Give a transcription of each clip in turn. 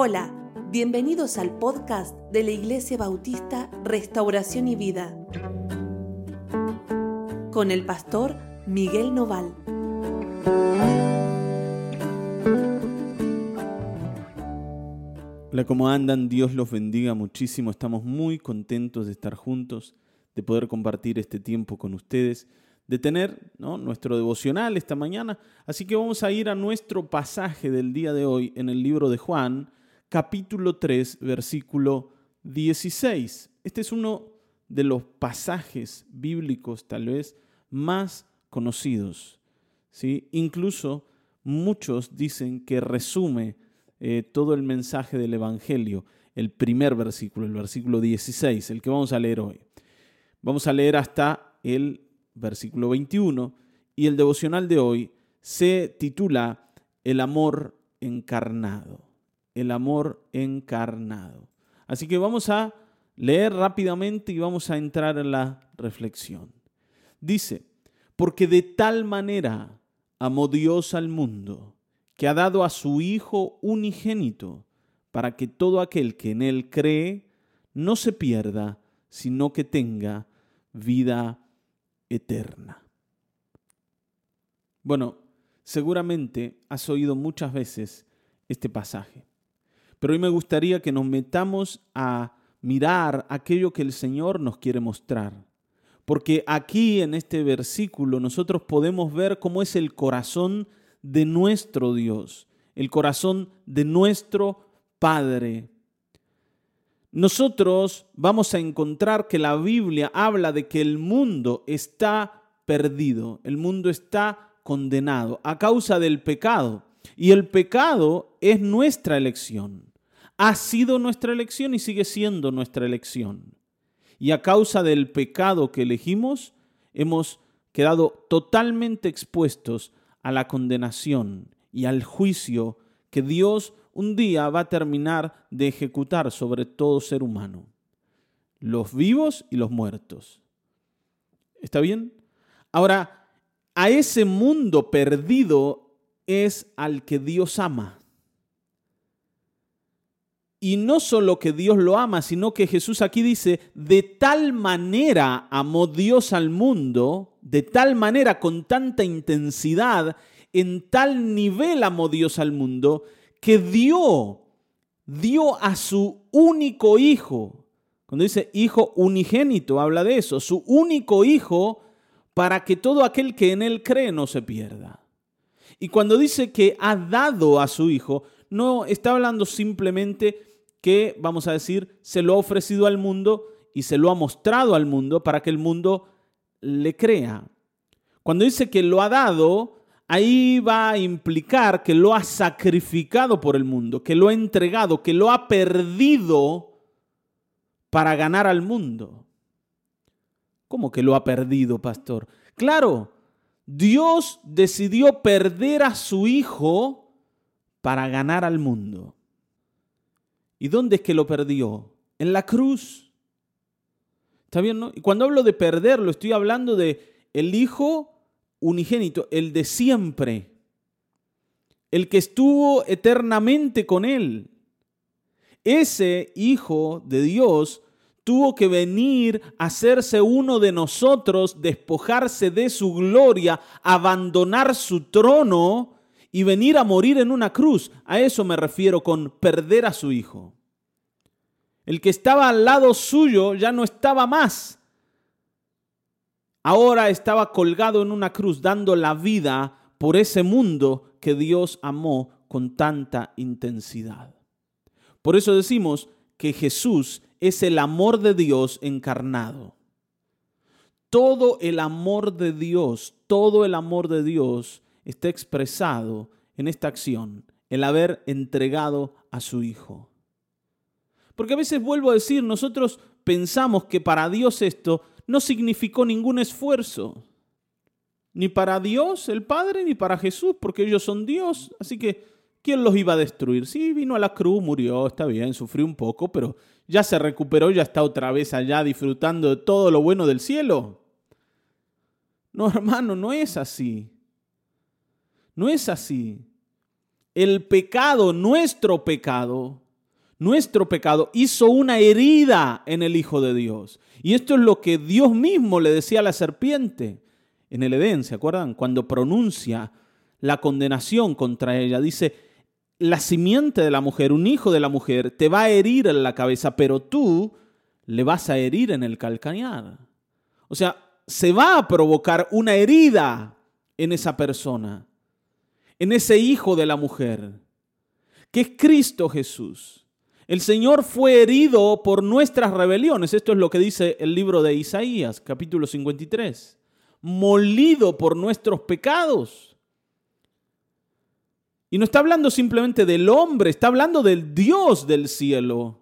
Hola, bienvenidos al podcast de la Iglesia Bautista Restauración y Vida con el pastor Miguel Noval. Hola, ¿cómo andan? Dios los bendiga muchísimo. Estamos muy contentos de estar juntos, de poder compartir este tiempo con ustedes, de tener nuestro devocional esta mañana. Así que vamos a ir a nuestro pasaje del día de hoy en el libro de Juan, capítulo 3, versículo 16. Este es uno de los pasajes bíblicos tal vez más conocidos. ¿sí? Incluso muchos dicen que resume eh, todo el mensaje del Evangelio, el primer versículo, el versículo 16, el que vamos a leer hoy. Vamos a leer hasta el versículo 21 y el devocional de hoy se titula El amor encarnado el amor encarnado. Así que vamos a leer rápidamente y vamos a entrar en la reflexión. Dice, porque de tal manera amó Dios al mundo, que ha dado a su Hijo unigénito, para que todo aquel que en Él cree no se pierda, sino que tenga vida eterna. Bueno, seguramente has oído muchas veces este pasaje. Pero hoy me gustaría que nos metamos a mirar aquello que el Señor nos quiere mostrar. Porque aquí en este versículo nosotros podemos ver cómo es el corazón de nuestro Dios, el corazón de nuestro Padre. Nosotros vamos a encontrar que la Biblia habla de que el mundo está perdido, el mundo está condenado a causa del pecado. Y el pecado es nuestra elección ha sido nuestra elección y sigue siendo nuestra elección. Y a causa del pecado que elegimos, hemos quedado totalmente expuestos a la condenación y al juicio que Dios un día va a terminar de ejecutar sobre todo ser humano, los vivos y los muertos. ¿Está bien? Ahora, a ese mundo perdido es al que Dios ama. Y no solo que Dios lo ama, sino que Jesús aquí dice, de tal manera amó Dios al mundo, de tal manera, con tanta intensidad, en tal nivel amó Dios al mundo, que dio, dio a su único hijo. Cuando dice hijo unigénito, habla de eso, su único hijo, para que todo aquel que en él cree no se pierda. Y cuando dice que ha dado a su hijo, no está hablando simplemente que, vamos a decir, se lo ha ofrecido al mundo y se lo ha mostrado al mundo para que el mundo le crea. Cuando dice que lo ha dado, ahí va a implicar que lo ha sacrificado por el mundo, que lo ha entregado, que lo ha perdido para ganar al mundo. ¿Cómo que lo ha perdido, pastor? Claro, Dios decidió perder a su Hijo para ganar al mundo. ¿Y dónde es que lo perdió? En la cruz. ¿Está bien? No? Y cuando hablo de perderlo, estoy hablando de el Hijo unigénito, el de siempre, el que estuvo eternamente con Él. Ese Hijo de Dios tuvo que venir a hacerse uno de nosotros, despojarse de su gloria, abandonar su trono y venir a morir en una cruz. A eso me refiero con perder a su hijo. El que estaba al lado suyo ya no estaba más. Ahora estaba colgado en una cruz dando la vida por ese mundo que Dios amó con tanta intensidad. Por eso decimos que Jesús es el amor de Dios encarnado. Todo el amor de Dios, todo el amor de Dios está expresado en esta acción, el haber entregado a su Hijo. Porque a veces vuelvo a decir, nosotros pensamos que para Dios esto no significó ningún esfuerzo. Ni para Dios, el Padre, ni para Jesús, porque ellos son Dios. Así que, ¿quién los iba a destruir? Sí, vino a la cruz, murió, está bien, sufrió un poco, pero ya se recuperó, ya está otra vez allá disfrutando de todo lo bueno del cielo. No, hermano, no es así. No es así. El pecado, nuestro pecado, nuestro pecado, hizo una herida en el Hijo de Dios. Y esto es lo que Dios mismo le decía a la serpiente en el Edén, ¿se acuerdan? Cuando pronuncia la condenación contra ella. Dice, la simiente de la mujer, un hijo de la mujer, te va a herir en la cabeza, pero tú le vas a herir en el calcañar. O sea, se va a provocar una herida en esa persona, en ese hijo de la mujer, que es Cristo Jesús. El Señor fue herido por nuestras rebeliones. Esto es lo que dice el libro de Isaías, capítulo 53. Molido por nuestros pecados. Y no está hablando simplemente del hombre, está hablando del Dios del cielo,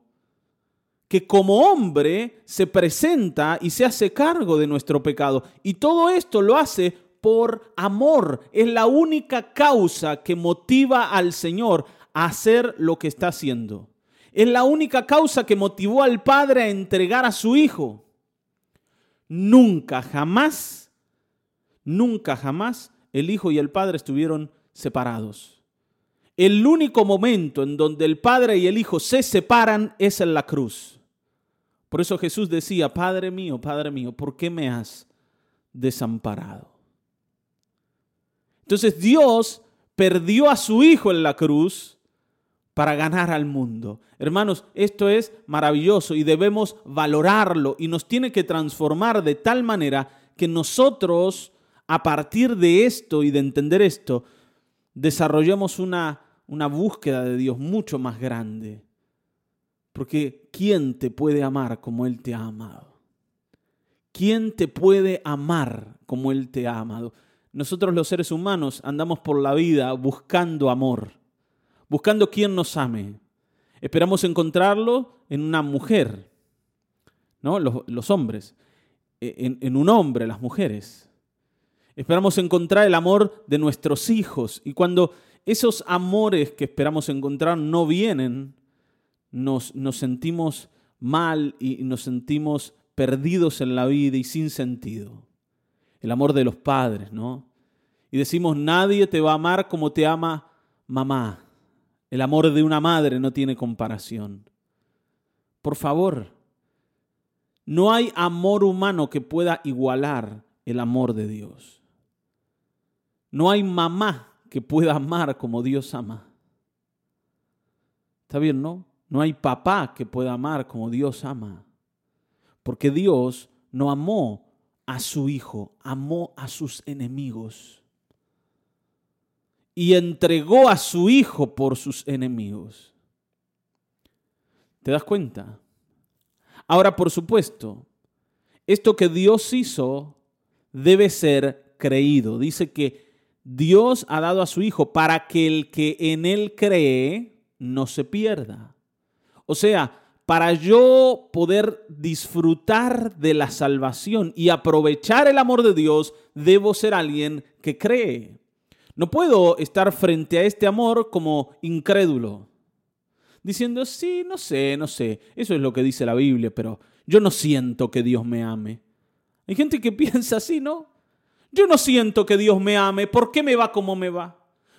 que como hombre se presenta y se hace cargo de nuestro pecado. Y todo esto lo hace por amor. Es la única causa que motiva al Señor a hacer lo que está haciendo. Es la única causa que motivó al padre a entregar a su hijo. Nunca, jamás, nunca, jamás el hijo y el padre estuvieron separados. El único momento en donde el padre y el hijo se separan es en la cruz. Por eso Jesús decía, Padre mío, Padre mío, ¿por qué me has desamparado? Entonces Dios perdió a su hijo en la cruz para ganar al mundo. Hermanos, esto es maravilloso y debemos valorarlo y nos tiene que transformar de tal manera que nosotros, a partir de esto y de entender esto, desarrollemos una, una búsqueda de Dios mucho más grande. Porque ¿quién te puede amar como Él te ha amado? ¿Quién te puede amar como Él te ha amado? Nosotros los seres humanos andamos por la vida buscando amor buscando quien nos ame. Esperamos encontrarlo en una mujer, ¿no? Los, hombres, e, en, un hombre, las mujeres. Esperamos encontrar el amor de nuestros hijos y cuando esos amores que esperamos encontrar no vienen, nos, sentimos mal y nos sentimos perdidos en la vida y sin sentido. El amor de los padres, ¿no? Y decimos, nadie te va a amar como te ama mamá. El amor de una madre no tiene comparación. Por favor, no hay amor humano que pueda igualar el amor de Dios. No hay mamá que pueda amar como Dios ama. ¿Está bien, no? No hay papá que pueda amar como Dios ama. Porque Dios no amó a su hijo, amó a sus enemigos y entregó a su hijo por sus enemigos. ¿Te das cuenta? Ahora, por supuesto, esto que Dios hizo debe ser creído. Dice que Dios ha dado a su Hijo para que el que en Él cree no se pierda. O sea, para yo poder disfrutar de la salvación y aprovechar el amor de Dios, debo ser alguien que cree. No puedo estar frente a este amor como incrédulo, diciendo, sí, no sé, no sé, eso es lo que dice la Biblia, pero yo no siento que Dios me ame. Hay gente que piensa así, ¿no? Yo no siento que Dios me ame, ¿por qué me va como me va?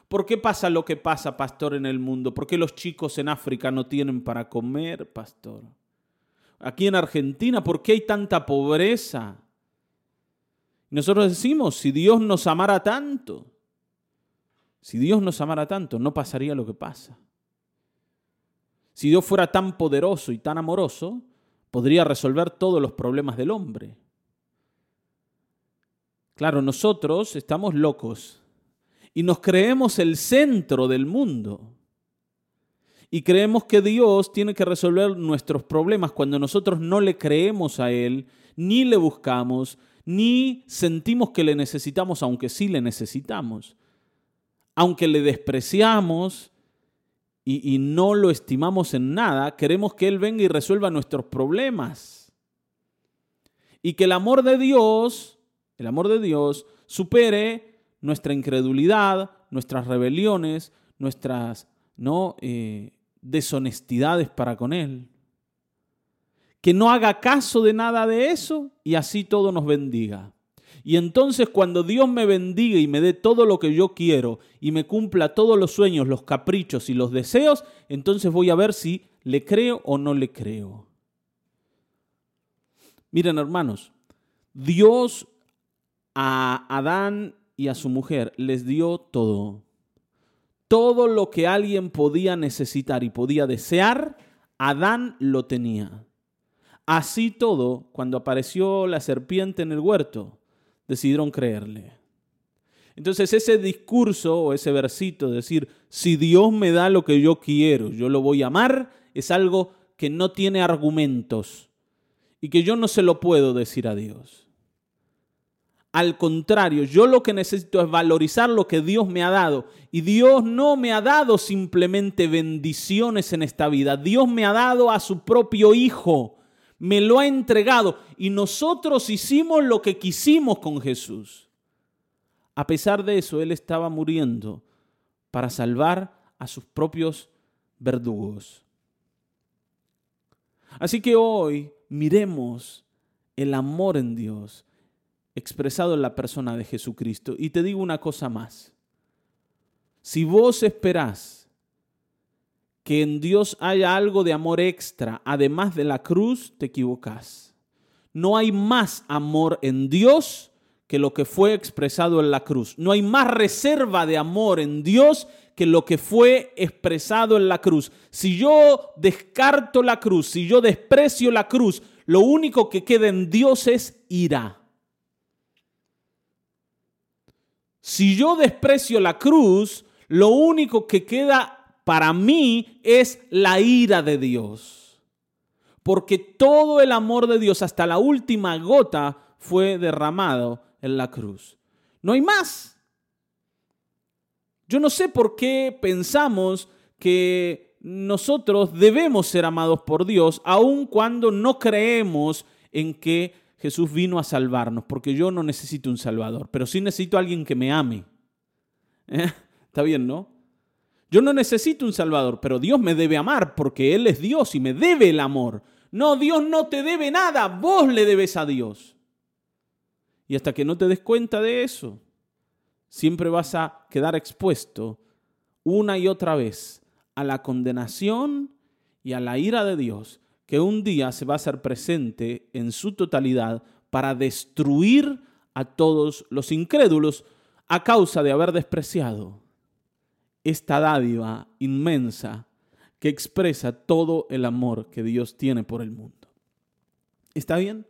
¿Por qué pasa lo que pasa, pastor, en el mundo? ¿Por qué los chicos en África no tienen para comer, pastor? Aquí en Argentina, ¿por qué hay tanta pobreza? Nosotros decimos, si Dios nos amara tanto, si Dios nos amara tanto, no pasaría lo que pasa. Si Dios fuera tan poderoso y tan amoroso, podría resolver todos los problemas del hombre. Claro, nosotros estamos locos y nos creemos el centro del mundo. Y creemos que Dios tiene que resolver nuestros problemas cuando nosotros no le creemos a Él, ni le buscamos, ni sentimos que le necesitamos, aunque sí le necesitamos aunque le despreciamos y, no lo estimamos en nada, queremos que Él venga y resuelva nuestros problemas. Y que el amor de Dios, el amor de Dios, supere nuestra incredulidad, nuestras rebeliones, nuestras ¿no? Eh, deshonestidades para con Él. Que no haga caso de nada de eso y así todo nos bendiga. Y entonces cuando Dios me bendiga y me dé todo lo que yo quiero y me cumpla todos los sueños, los caprichos y los deseos, entonces voy a ver si le creo o no le creo. Miren hermanos, Dios a Adán y a su mujer les dio todo. Todo lo que alguien podía necesitar y podía desear, Adán lo tenía. Así todo, cuando apareció la serpiente en el huerto, decidieron creerle. Entonces ese discurso o ese versito, decir, si Dios me da lo que yo quiero, yo lo voy a amar, es algo que no tiene argumentos y que yo no se lo puedo decir a Dios. Al contrario, yo lo que necesito es valorizar lo que Dios me ha dado. Y Dios no me ha dado simplemente bendiciones en esta vida. Dios me ha dado a su propio Hijo. Me lo ha entregado. Y nosotros hicimos lo que quisimos con Jesús. A pesar de eso, Él estaba muriendo para salvar a sus propios verdugos. Así que hoy miremos el amor en Dios expresado en la persona de Jesucristo. Y te digo una cosa más. Si vos esperás que en Dios haya algo de amor extra, además de la cruz, te equivocás. No hay más amor en Dios que lo que fue expresado en la cruz. No hay más reserva de amor en Dios que lo que fue expresado en la cruz. Si yo descarto la cruz, si yo desprecio la cruz, lo único que queda en Dios es ira. Si yo desprecio la cruz, lo único que queda para mí es la ira de Dios. Porque todo el amor de Dios hasta la última gota fue derramado en la cruz. No hay más. Yo no sé por qué pensamos que nosotros debemos ser amados por Dios, aun cuando no creemos en que Jesús vino a salvarnos, porque yo no necesito un Salvador, pero sí necesito a alguien que me ame. ¿Eh? Está bien, ¿no? Yo no necesito un Salvador, pero Dios me debe amar porque Él es Dios y me debe el amor. No, Dios no te debe nada, vos le debes a Dios. Y hasta que no te des cuenta de eso, siempre vas a quedar expuesto una y otra vez a la condenación y a la ira de Dios que un día se va a hacer presente en su totalidad para destruir a todos los incrédulos a causa de haber despreciado esta dádiva inmensa que expresa todo el amor que Dios tiene por el mundo. ¿Está bien?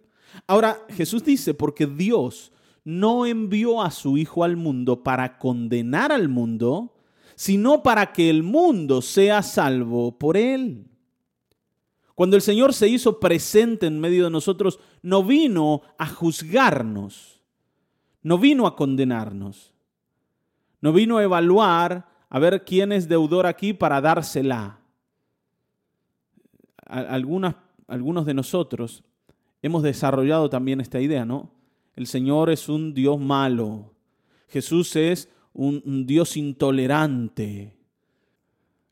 Ahora Jesús dice, porque Dios no envió a su Hijo al mundo para condenar al mundo, sino para que el mundo sea salvo por él. Cuando el Señor se hizo presente en medio de nosotros, no vino a juzgarnos, no vino a condenarnos, no vino a evaluar a ver quién es deudor aquí para dársela. Algunas, algunos de nosotros hemos desarrollado también esta idea, ¿no? El Señor es un Dios malo, Jesús es un, un Dios intolerante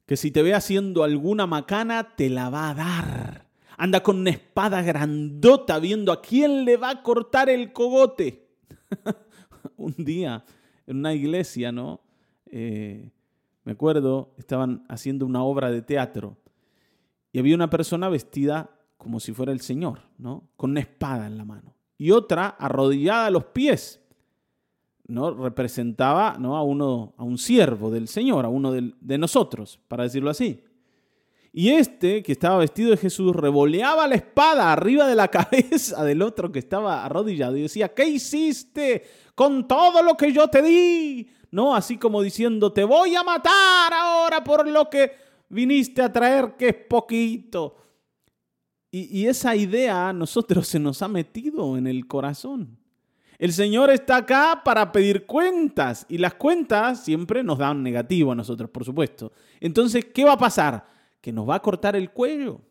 que si te ve haciendo alguna macana, te la va a dar. Anda con una espada grandota viendo a quién le va a cortar el cogote. Un día, en una iglesia, ¿no? Eh, me acuerdo, estaban haciendo una obra de teatro y había una persona vestida como si fuera el Señor, ¿no? Con una espada en la mano. Y otra arrodillada a los pies ¿no? representaba ¿no? a, uno, a un siervo del Señor, a uno de, nosotros, para decirlo así. Y este, que estaba vestido de Jesús, revoleaba la espada arriba de la cabeza del otro que estaba arrodillado y decía, ¿qué hiciste con todo lo que yo te di? ¿No? Así como diciendo, te voy a matar ahora por lo que viniste a traer, que es poquito. Y, y esa idea a nosotros se nos ha metido en el corazón. El Señor está acá para pedir cuentas y las cuentas siempre nos dan negativo a nosotros, por supuesto. Entonces, ¿qué va a pasar? Que nos va a cortar el cuello.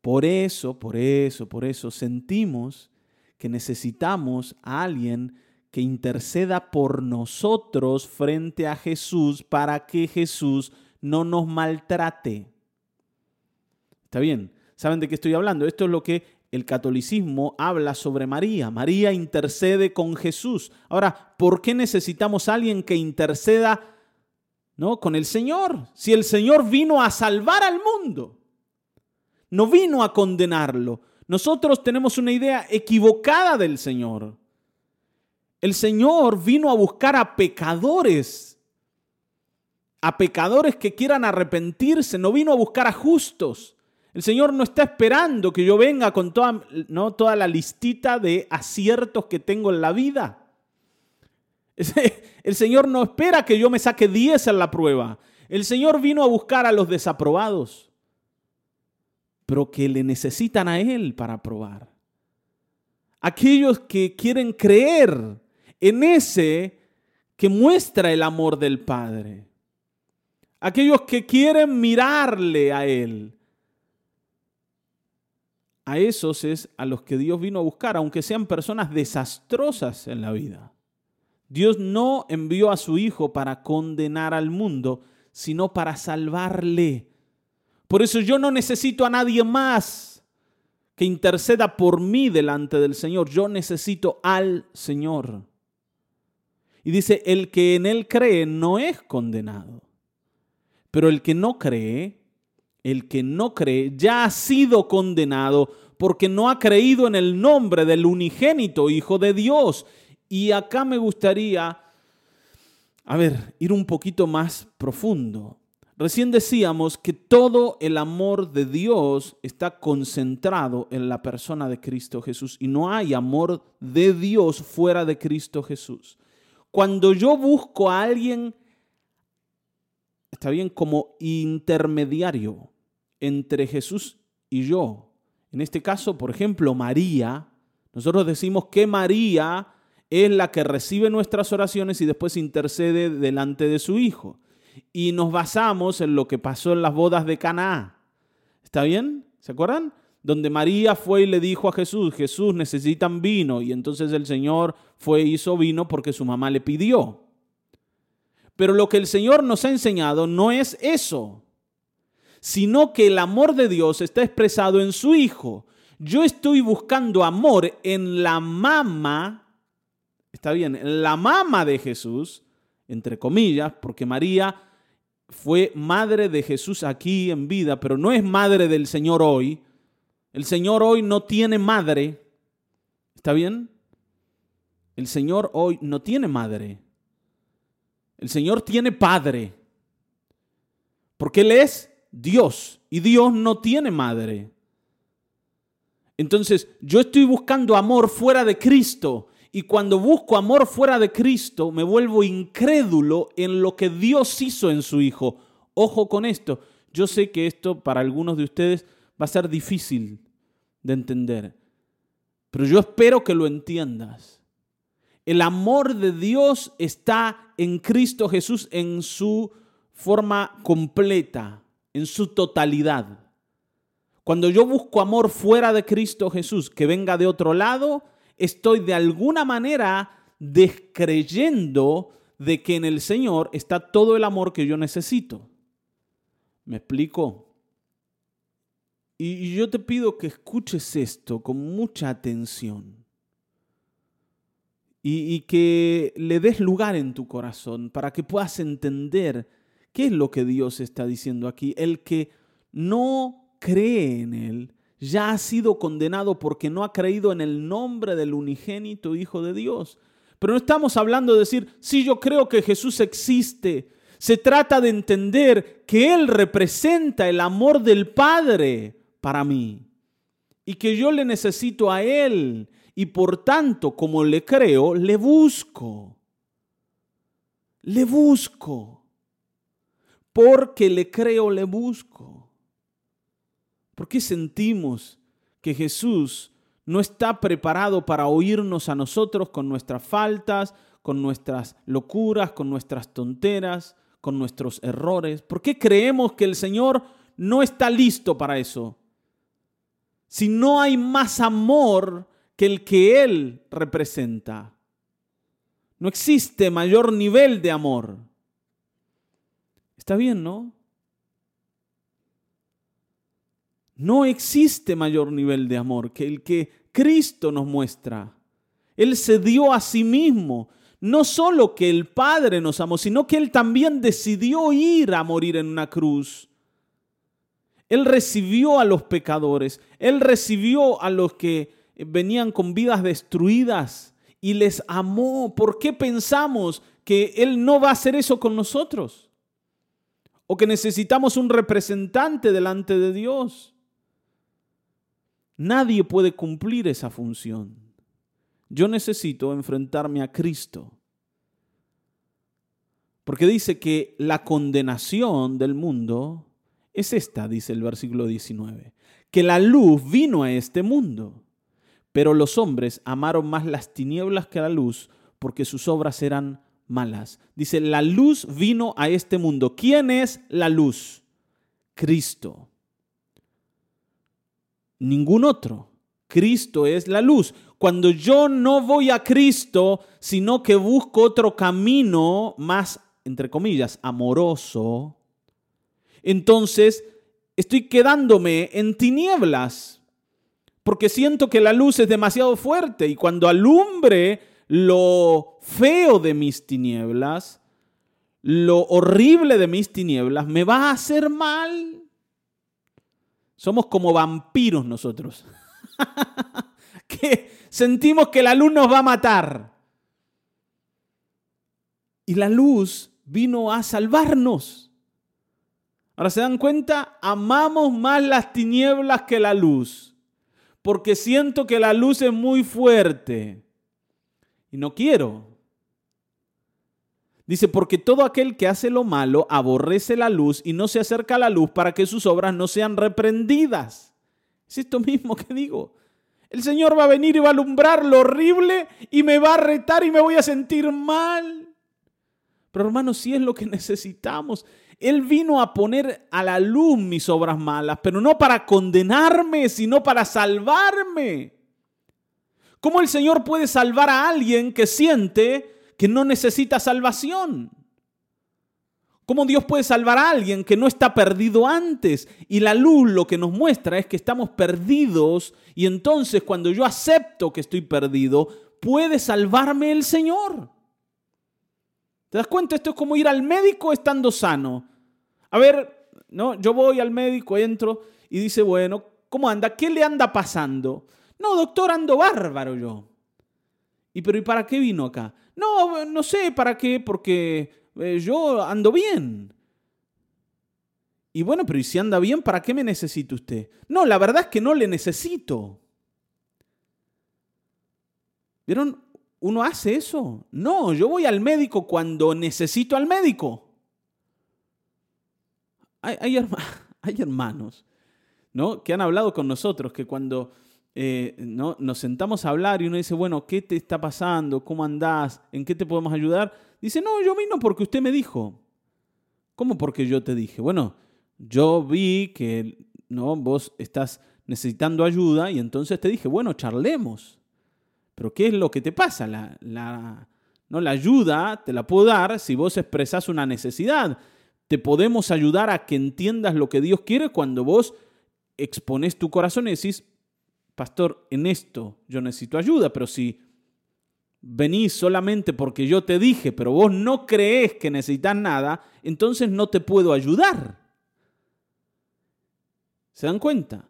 Por eso, por eso, por eso sentimos que necesitamos a alguien que interceda por nosotros frente a Jesús para que Jesús no nos maltrate. ¿Está bien? ¿Saben de qué estoy hablando? Esto es lo que el catolicismo habla sobre María. María intercede con Jesús. Ahora, ¿por qué necesitamos a alguien que interceda ¿no? con el Señor? Si el Señor vino a salvar al mundo, no vino a condenarlo. Nosotros tenemos una idea equivocada del Señor. El Señor vino a buscar a pecadores, a pecadores que quieran arrepentirse, no vino a buscar a justos. El Señor no está esperando que yo venga con toda, ¿no? toda la listita de aciertos que tengo en la vida. El Señor no espera que yo me saque 10 en la prueba. El Señor vino a buscar a los desaprobados, pero que le necesitan a Él para aprobar. Aquellos que quieren creer en ese que muestra el amor del Padre. Aquellos que quieren mirarle a Él a esos es a los que Dios vino a buscar, aunque sean personas desastrosas en la vida. Dios no envió a su Hijo para condenar al mundo, sino para salvarle. Por eso yo no necesito a nadie más que interceda por mí delante del Señor. Yo necesito al Señor. Y dice, el que en Él cree no es condenado. Pero el que no cree el que no cree ya ha sido condenado porque no ha creído en el nombre del unigénito Hijo de Dios. Y acá me gustaría, a ver, ir un poquito más profundo. Recién decíamos que todo el amor de Dios está concentrado en la persona de Cristo Jesús y no hay amor de Dios fuera de Cristo Jesús. Cuando yo busco a alguien, está bien, como intermediario, entre Jesús y yo. En este caso, por ejemplo, María, nosotros decimos que María es la que recibe nuestras oraciones y después intercede delante de su Hijo. Y nos basamos en lo que pasó en las bodas de Canaá. ¿Está bien? ¿Se acuerdan? Donde María fue y le dijo a Jesús, Jesús necesitan vino. Y entonces el Señor fue y hizo vino porque su mamá le pidió. Pero lo que el Señor nos ha enseñado no es eso sino que el amor de Dios está expresado en su Hijo. Yo estoy buscando amor en la mama, está bien, en la mama de Jesús, entre comillas, porque María fue madre de Jesús aquí en vida, pero no es madre del Señor hoy. El Señor hoy no tiene madre. ¿Está bien? El Señor hoy no tiene madre. El Señor tiene padre. Porque Él es Dios y Dios no tiene madre. Entonces, yo estoy buscando amor fuera de Cristo y cuando busco amor fuera de Cristo me vuelvo incrédulo en lo que Dios hizo en su Hijo. Ojo con esto. Yo sé que esto para algunos de ustedes va a ser difícil de entender, pero yo espero que lo entiendas. El amor de Dios está en Cristo Jesús en su forma completa en su totalidad. Cuando yo busco amor fuera de Cristo Jesús, que venga de otro lado, estoy de alguna manera descreyendo de que en el Señor está todo el amor que yo necesito. ¿Me explico? Y yo te pido que escuches esto con mucha atención y, que le des lugar en tu corazón para que puedas entender ¿Qué es lo que Dios está diciendo aquí? El que no cree en Él ya ha sido condenado porque no ha creído en el nombre del unigénito Hijo de Dios. Pero no estamos hablando de decir, sí, yo creo que Jesús existe. Se trata de entender que Él representa el amor del Padre para mí y que yo le necesito a Él y por tanto, como le creo, le busco. Le busco porque le creo, le busco. ¿Por qué sentimos que Jesús no está preparado para oírnos a nosotros con nuestras faltas, con nuestras locuras, con nuestras tonteras, con nuestros errores? ¿Por qué creemos que el Señor no está listo para eso? Si no hay más amor que el que Él representa. No existe mayor nivel de amor. Está bien, ¿no? No existe mayor nivel de amor que el que Cristo nos muestra. Él se dio a sí mismo. No solo que el Padre nos amó, sino que Él también decidió ir a morir en una cruz. Él recibió a los pecadores. Él recibió a los que venían con vidas destruidas y les amó. ¿Por qué pensamos que Él no va a hacer eso con nosotros? O que necesitamos un representante delante de Dios. Nadie puede cumplir esa función. Yo necesito enfrentarme a Cristo. Porque dice que la condenación del mundo es esta, dice el versículo 19, que la luz vino a este mundo, pero los hombres amaron más las tinieblas que la luz porque sus obras eran malas. Dice, la luz vino a este mundo. ¿Quién es la luz? Cristo. Ningún otro. Cristo es la luz. Cuando yo no voy a Cristo, sino que busco otro camino más, entre comillas, amoroso, entonces estoy quedándome en tinieblas porque siento que la luz es demasiado fuerte y cuando alumbre lo feo de mis tinieblas, lo horrible de mis tinieblas, me va a hacer mal. Somos como vampiros nosotros, que sentimos que la luz nos va a matar. Y la luz vino a salvarnos. Ahora se dan cuenta, amamos más las tinieblas que la luz, porque siento que la luz es muy fuerte y no quiero. Dice, porque todo aquel que hace lo malo aborrece la luz y no se acerca a la luz para que sus obras no sean reprendidas. Es esto mismo que digo. El Señor va a venir y va a alumbrar lo horrible y me va a retar y me voy a sentir mal. Pero hermanos, si es lo que necesitamos. Él vino a poner a la luz mis obras malas, pero no para condenarme, sino para salvarme. ¿Cómo el Señor puede salvar a alguien que siente que no necesita salvación? ¿Cómo Dios puede salvar a alguien que no está perdido antes? Y la luz lo que nos muestra es que estamos perdidos y entonces cuando yo acepto que estoy perdido, puede salvarme el Señor. ¿Te das cuenta? Esto es como ir al médico estando sano. A ver, no, yo voy al médico, entro y dice, bueno, ¿cómo anda? ¿Qué le anda pasando? No, doctor, ando bárbaro yo. ¿Y pero ¿y para qué vino acá? No, no sé para qué, porque eh, yo ando bien. Y bueno, pero ¿y si anda bien, para qué me necesita usted? No, la verdad es que no le necesito. ¿Vieron? ¿Uno hace eso? No, yo voy al médico cuando necesito al médico. Hay, hermanos ¿no? que han hablado con nosotros que cuando eh, ¿no? nos sentamos a hablar y uno dice, bueno, ¿qué te está pasando? ¿Cómo andás? ¿En qué te podemos ayudar? Dice, no, yo vino porque usted me dijo. ¿Cómo porque yo te dije? Bueno, yo vi que ¿no? vos estás necesitando ayuda y entonces te dije, bueno, charlemos. Pero ¿qué es lo que te pasa? La, la, ¿no? la ayuda te la puedo dar si vos expresás una necesidad. Te podemos ayudar a que entiendas lo que Dios quiere cuando vos expones tu corazón y decís, pastor, en esto yo necesito ayuda, pero si venís solamente porque yo te dije, pero vos no crees que necesitas nada, entonces no te puedo ayudar. ¿Se dan cuenta?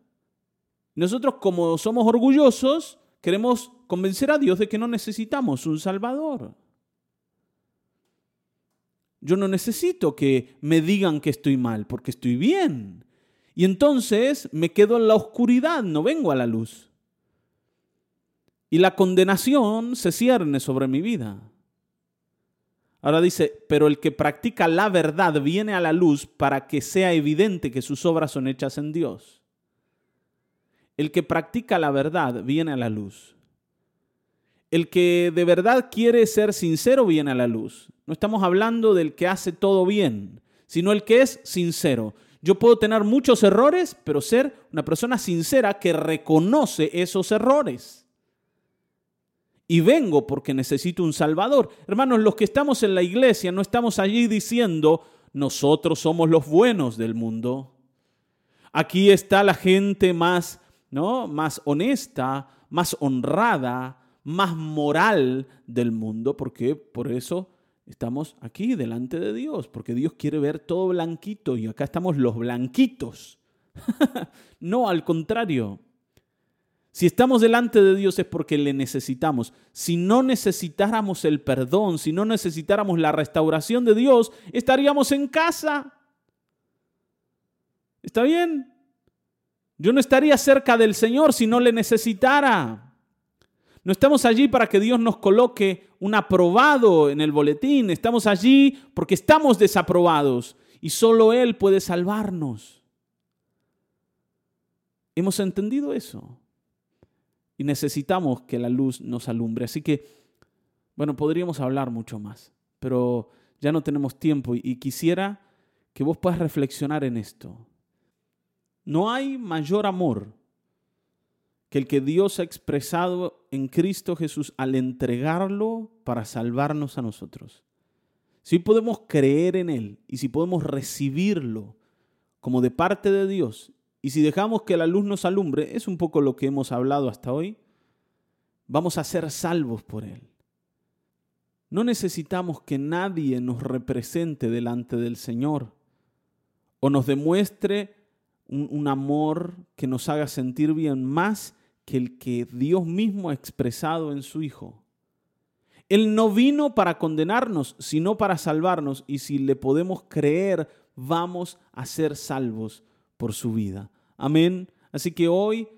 Nosotros como somos orgullosos, queremos convencer a Dios de que no necesitamos un Salvador. Yo no necesito que me digan que estoy mal, porque estoy bien. Y entonces me quedo en la oscuridad, no vengo a la luz. Y la condenación se cierne sobre mi vida. Ahora dice, pero el que practica la verdad viene a la luz para que sea evidente que sus obras son hechas en Dios. El que practica la verdad viene a la luz. El que de verdad quiere ser sincero viene a la luz. No estamos hablando del que hace todo bien, sino el que es sincero. Yo puedo tener muchos errores, pero ser una persona sincera que reconoce esos errores. Y vengo porque necesito un Salvador. Hermanos, los que estamos en la iglesia no estamos allí diciendo, nosotros somos los buenos del mundo. Aquí está la gente más, ¿no? más honesta, más honrada, más moral del mundo, porque por eso estamos aquí delante de Dios, porque Dios quiere ver todo blanquito y acá estamos los blanquitos. no, al contrario. Si estamos delante de Dios es porque le necesitamos. Si no necesitáramos el perdón, si no necesitáramos la restauración de Dios, estaríamos en casa. ¿Está bien? Yo no estaría cerca del Señor si no le necesitara. No estamos allí para que Dios nos coloque un aprobado en el boletín. Estamos allí porque estamos desaprobados y solo Él puede salvarnos. ¿Hemos entendido eso? Y necesitamos que la luz nos alumbre. Así que, bueno, podríamos hablar mucho más, pero ya no tenemos tiempo y quisiera que vos puedas reflexionar en esto. No hay mayor amor que el que Dios ha expresado en Cristo Jesús al entregarlo para salvarnos a nosotros. Si podemos creer en Él y si podemos recibirlo como de parte de Dios y si dejamos que la luz nos alumbre, es un poco lo que hemos hablado hasta hoy, vamos a ser salvos por Él. No necesitamos que nadie nos represente delante del Señor o nos demuestre un, amor que nos haga sentir bien más que el que Dios mismo ha expresado en su Hijo. Él no vino para condenarnos, sino para salvarnos, y si le podemos creer, vamos a ser salvos por su vida. Amén. Así que hoy,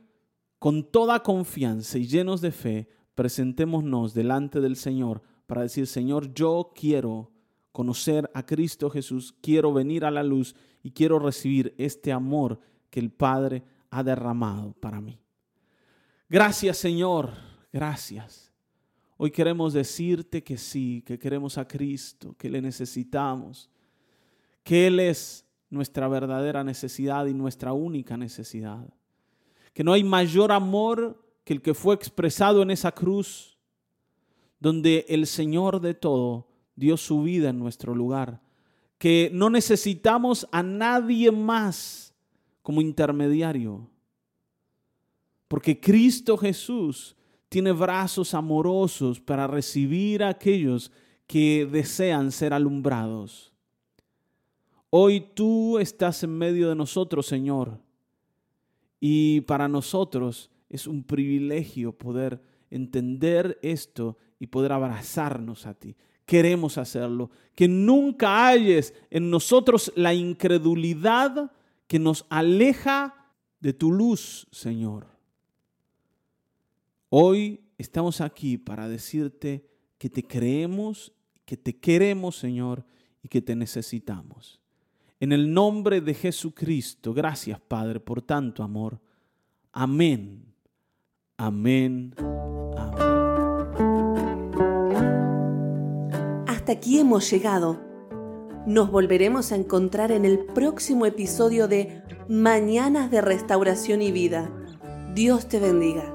con toda confianza y llenos de fe, presentémonos delante del Señor para decir, Señor, yo quiero conocer a Cristo Jesús, quiero venir a la luz y quiero recibir este amor que el Padre ha derramado para mí. Gracias Señor, gracias. Hoy queremos decirte que sí, que queremos a Cristo, que le necesitamos, que Él es nuestra verdadera necesidad y nuestra única necesidad. Que no hay mayor amor que el que fue expresado en esa cruz, donde el Señor de todo dio su vida en nuestro lugar, que no necesitamos a nadie más como intermediario, porque Cristo Jesús tiene brazos amorosos para recibir a aquellos que desean ser alumbrados. Hoy tú estás en medio de nosotros, Señor, y para nosotros es un privilegio poder entender esto y poder abrazarnos a ti queremos hacerlo. Que nunca hayes en nosotros la incredulidad que nos aleja de tu luz, Señor. Hoy estamos aquí para decirte que te creemos, que te queremos, Señor, y que te necesitamos. En el nombre de Jesucristo, gracias, Padre, por tanto amor. Amén. Amén. hasta aquí hemos llegado. Nos volveremos a encontrar en el próximo episodio de Mañanas de Restauración y Vida. Dios te bendiga.